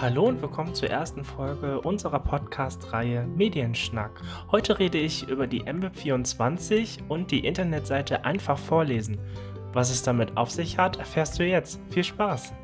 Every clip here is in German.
Hallo und willkommen zur ersten Folge unserer Podcast-Reihe Medienschnack. Heute rede ich über die MWeb24 und die Internetseite Einfach vorlesen. Was es damit auf sich hat, erfährst du jetzt. Viel Spaß!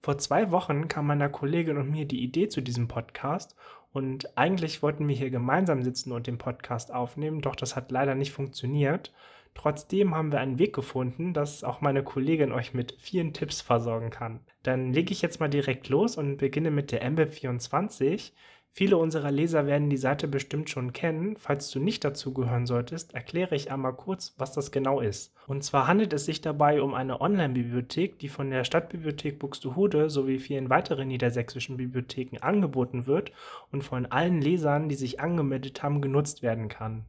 Vor zwei Wochen kam meiner Kollegin und mir die Idee zu diesem Podcast und eigentlich wollten wir hier gemeinsam sitzen und den Podcast aufnehmen, doch das hat leider nicht funktioniert. Trotzdem haben wir einen Weg gefunden, dass auch meine Kollegin euch mit vielen Tipps versorgen kann. Dann lege ich jetzt mal direkt los und beginne mit der MWeb24. Viele unserer Leser werden die Seite bestimmt schon kennen. Falls du nicht dazu gehören solltest, erkläre ich einmal kurz, was das genau ist. Und zwar handelt es sich dabei um eine Online-Bibliothek, die von der Stadtbibliothek Buxtehude sowie vielen weiteren niedersächsischen Bibliotheken angeboten wird und von allen Lesern, die sich angemeldet haben, genutzt werden kann.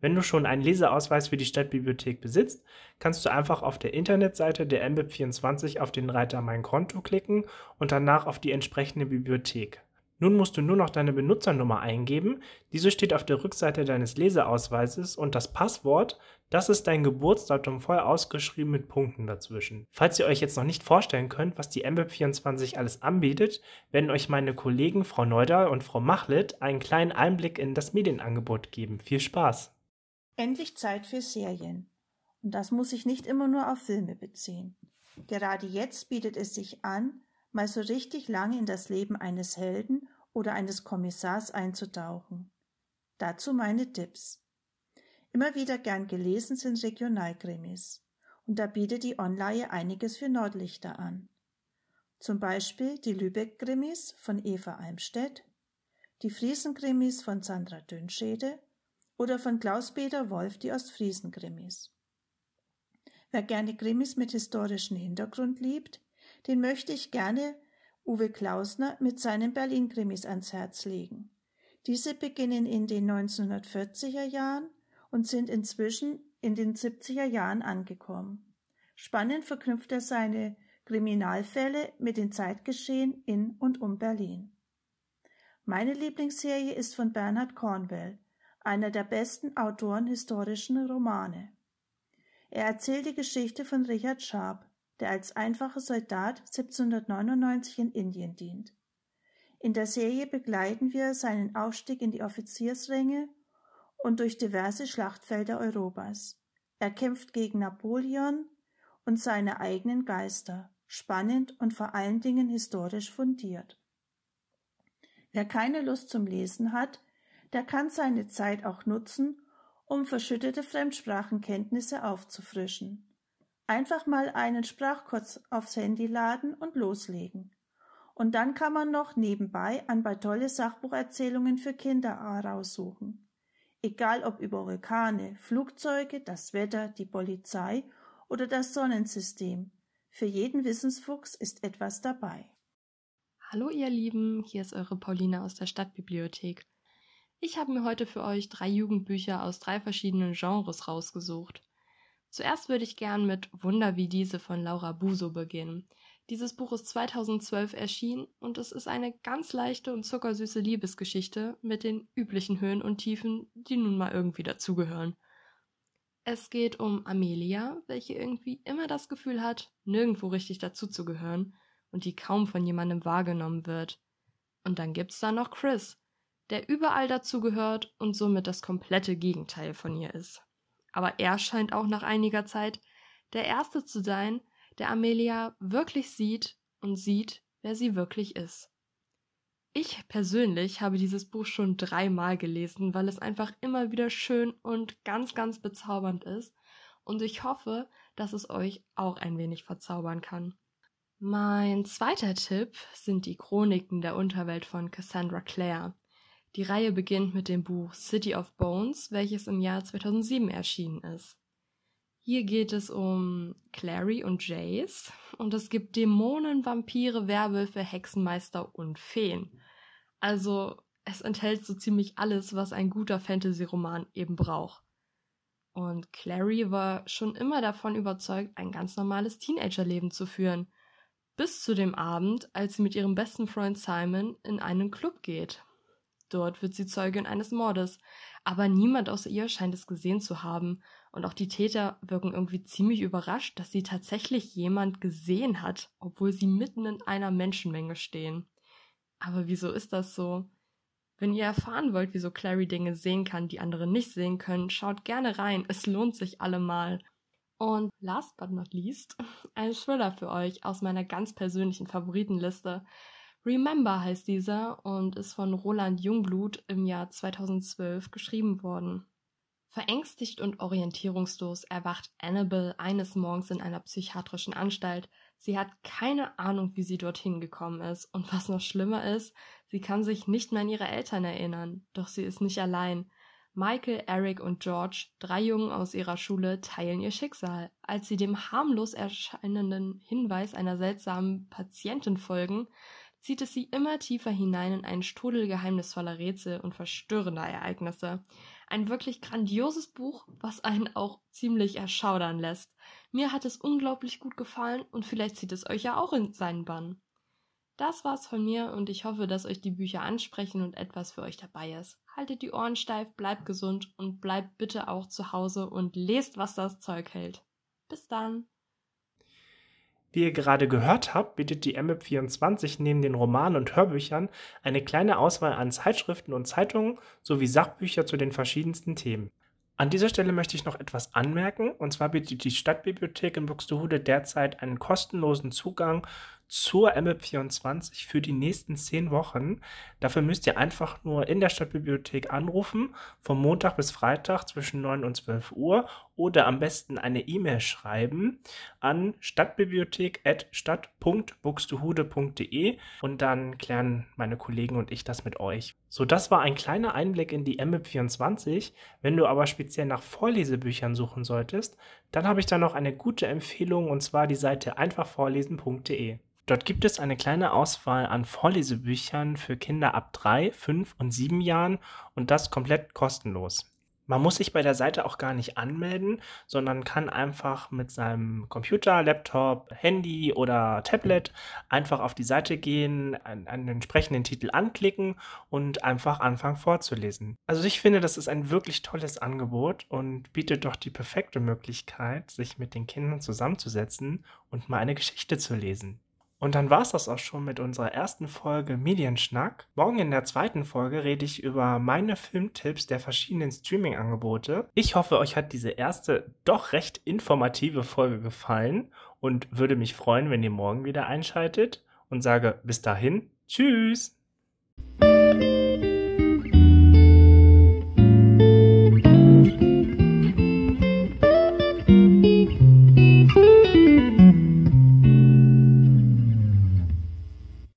Wenn du schon einen Leseausweis für die Stadtbibliothek besitzt, kannst du einfach auf der Internetseite der MBIB24 auf den Reiter Mein Konto klicken und danach auf die entsprechende Bibliothek. Nun musst du nur noch deine Benutzernummer eingeben. Diese steht auf der Rückseite deines Leseausweises und das Passwort, das ist dein Geburtsdatum voll ausgeschrieben mit Punkten dazwischen. Falls ihr euch jetzt noch nicht vorstellen könnt, was die MWeb24 alles anbietet, werden euch meine Kollegen Frau Neudahl und Frau Machlet einen kleinen Einblick in das Medienangebot geben. Viel Spaß! Endlich Zeit für Serien. Und das muss sich nicht immer nur auf Filme beziehen. Gerade jetzt bietet es sich an, mal so richtig lange in das Leben eines Helden oder eines Kommissars einzutauchen. Dazu meine Tipps. Immer wieder gern gelesen sind Regionalkrimis. Und da bietet die Online einiges für Nordlichter an. Zum Beispiel die Lübeck-Krimis von Eva Almstedt, die Friesen-Krimis von Sandra Dünschede oder von Klaus-Peter Wolf die Ostfriesen-Krimis. Wer gerne Krimis mit historischem Hintergrund liebt, den möchte ich gerne Uwe Klausner mit seinen Berlin-Krimis ans Herz legen. Diese beginnen in den 1940er Jahren und sind inzwischen in den 70er Jahren angekommen. Spannend verknüpft er seine Kriminalfälle mit dem Zeitgeschehen in und um Berlin. Meine Lieblingsserie ist von Bernhard Cornwell, einer der besten Autoren historischen Romane. Er erzählt die Geschichte von Richard Sharp, der als einfacher Soldat 1799 in Indien dient. In der Serie begleiten wir seinen Aufstieg in die Offiziersränge und durch diverse Schlachtfelder Europas. Er kämpft gegen Napoleon und seine eigenen Geister, spannend und vor allen Dingen historisch fundiert. Wer keine Lust zum Lesen hat, der kann seine Zeit auch nutzen, um verschüttete Fremdsprachenkenntnisse aufzufrischen. Einfach mal einen Sprachkurs aufs Handy laden und loslegen. Und dann kann man noch nebenbei ein paar tolle Sachbucherzählungen für Kinder raussuchen. Egal ob über Vulkane, Flugzeuge, das Wetter, die Polizei oder das Sonnensystem. Für jeden Wissensfuchs ist etwas dabei. Hallo ihr Lieben, hier ist eure Pauline aus der Stadtbibliothek. Ich habe mir heute für euch drei Jugendbücher aus drei verschiedenen Genres rausgesucht. Zuerst würde ich gern mit Wunder wie diese von Laura Buso beginnen. Dieses Buch ist 2012 erschienen und es ist eine ganz leichte und zuckersüße Liebesgeschichte mit den üblichen Höhen und Tiefen, die nun mal irgendwie dazugehören. Es geht um Amelia, welche irgendwie immer das Gefühl hat, nirgendwo richtig dazuzugehören und die kaum von jemandem wahrgenommen wird. Und dann gibt's da noch Chris, der überall dazugehört und somit das komplette Gegenteil von ihr ist. Aber er scheint auch nach einiger Zeit der Erste zu sein, der Amelia wirklich sieht und sieht, wer sie wirklich ist. Ich persönlich habe dieses Buch schon dreimal gelesen, weil es einfach immer wieder schön und ganz, ganz bezaubernd ist und ich hoffe, dass es euch auch ein wenig verzaubern kann. Mein zweiter Tipp sind die Chroniken der Unterwelt von Cassandra Clare. Die Reihe beginnt mit dem Buch City of Bones, welches im Jahr 2007 erschienen ist. Hier geht es um Clary und Jace und es gibt Dämonen, Vampire, Werwölfe, Hexenmeister und Feen. Also es enthält so ziemlich alles, was ein guter Fantasy-Roman eben braucht. Und Clary war schon immer davon überzeugt, ein ganz normales Teenagerleben zu führen. Bis zu dem Abend, als sie mit ihrem besten Freund Simon in einen Club geht Dort wird sie Zeugin eines Mordes, aber niemand außer ihr scheint es gesehen zu haben, und auch die Täter wirken irgendwie ziemlich überrascht, dass sie tatsächlich jemand gesehen hat, obwohl sie mitten in einer Menschenmenge stehen. Aber wieso ist das so? Wenn ihr erfahren wollt, wieso Clary Dinge sehen kann, die andere nicht sehen können, schaut gerne rein. Es lohnt sich allemal. Und last but not least, ein Thriller für euch aus meiner ganz persönlichen Favoritenliste. Remember heißt dieser und ist von Roland Jungblut im Jahr 2012 geschrieben worden. Verängstigt und orientierungslos erwacht Annabel eines Morgens in einer psychiatrischen Anstalt. Sie hat keine Ahnung, wie sie dorthin gekommen ist. Und was noch schlimmer ist, sie kann sich nicht mehr an ihre Eltern erinnern. Doch sie ist nicht allein. Michael, Eric und George, drei Jungen aus ihrer Schule, teilen ihr Schicksal. Als sie dem harmlos erscheinenden Hinweis einer seltsamen Patientin folgen, zieht es sie immer tiefer hinein in einen Strudel geheimnisvoller Rätsel und verstörender Ereignisse. Ein wirklich grandioses Buch, was einen auch ziemlich erschaudern lässt. Mir hat es unglaublich gut gefallen und vielleicht zieht es euch ja auch in seinen Bann. Das war's von mir und ich hoffe, dass euch die Bücher ansprechen und etwas für euch dabei ist. Haltet die Ohren steif, bleibt gesund und bleibt bitte auch zu Hause und lest, was das Zeug hält. Bis dann! Wie ihr gerade gehört habt, bietet die MIP24 neben den Romanen und Hörbüchern eine kleine Auswahl an Zeitschriften und Zeitungen sowie Sachbücher zu den verschiedensten Themen. An dieser Stelle möchte ich noch etwas anmerken, und zwar bietet die Stadtbibliothek in Buxtehude derzeit einen kostenlosen Zugang zur MIP24 für die nächsten zehn Wochen. Dafür müsst ihr einfach nur in der Stadtbibliothek anrufen, vom Montag bis Freitag zwischen 9 und 12 Uhr oder am besten eine E-Mail schreiben an stadtbibliothek.stadt.buxtehude.de und dann klären meine Kollegen und ich das mit euch. So, das war ein kleiner Einblick in die MIP24. Wenn du aber speziell nach Vorlesebüchern suchen solltest, dann habe ich da noch eine gute Empfehlung und zwar die Seite einfachvorlesen.de. Dort gibt es eine kleine Auswahl an Vorlesebüchern für Kinder ab drei, fünf und sieben Jahren und das komplett kostenlos. Man muss sich bei der Seite auch gar nicht anmelden, sondern kann einfach mit seinem Computer, Laptop, Handy oder Tablet einfach auf die Seite gehen, einen, entsprechenden Titel anklicken und einfach anfangen vorzulesen. Also ich finde, das ist ein wirklich tolles Angebot und bietet doch die perfekte Möglichkeit, sich mit den Kindern zusammenzusetzen und mal eine Geschichte zu lesen. Und dann war es das auch schon mit unserer ersten Folge Medienschnack. Morgen in der zweiten Folge rede ich über meine Filmtipps der verschiedenen Streaming-Angebote. Ich hoffe, euch hat diese erste doch recht informative Folge gefallen und würde mich freuen, wenn ihr morgen wieder einschaltet und sage bis dahin, tschüss!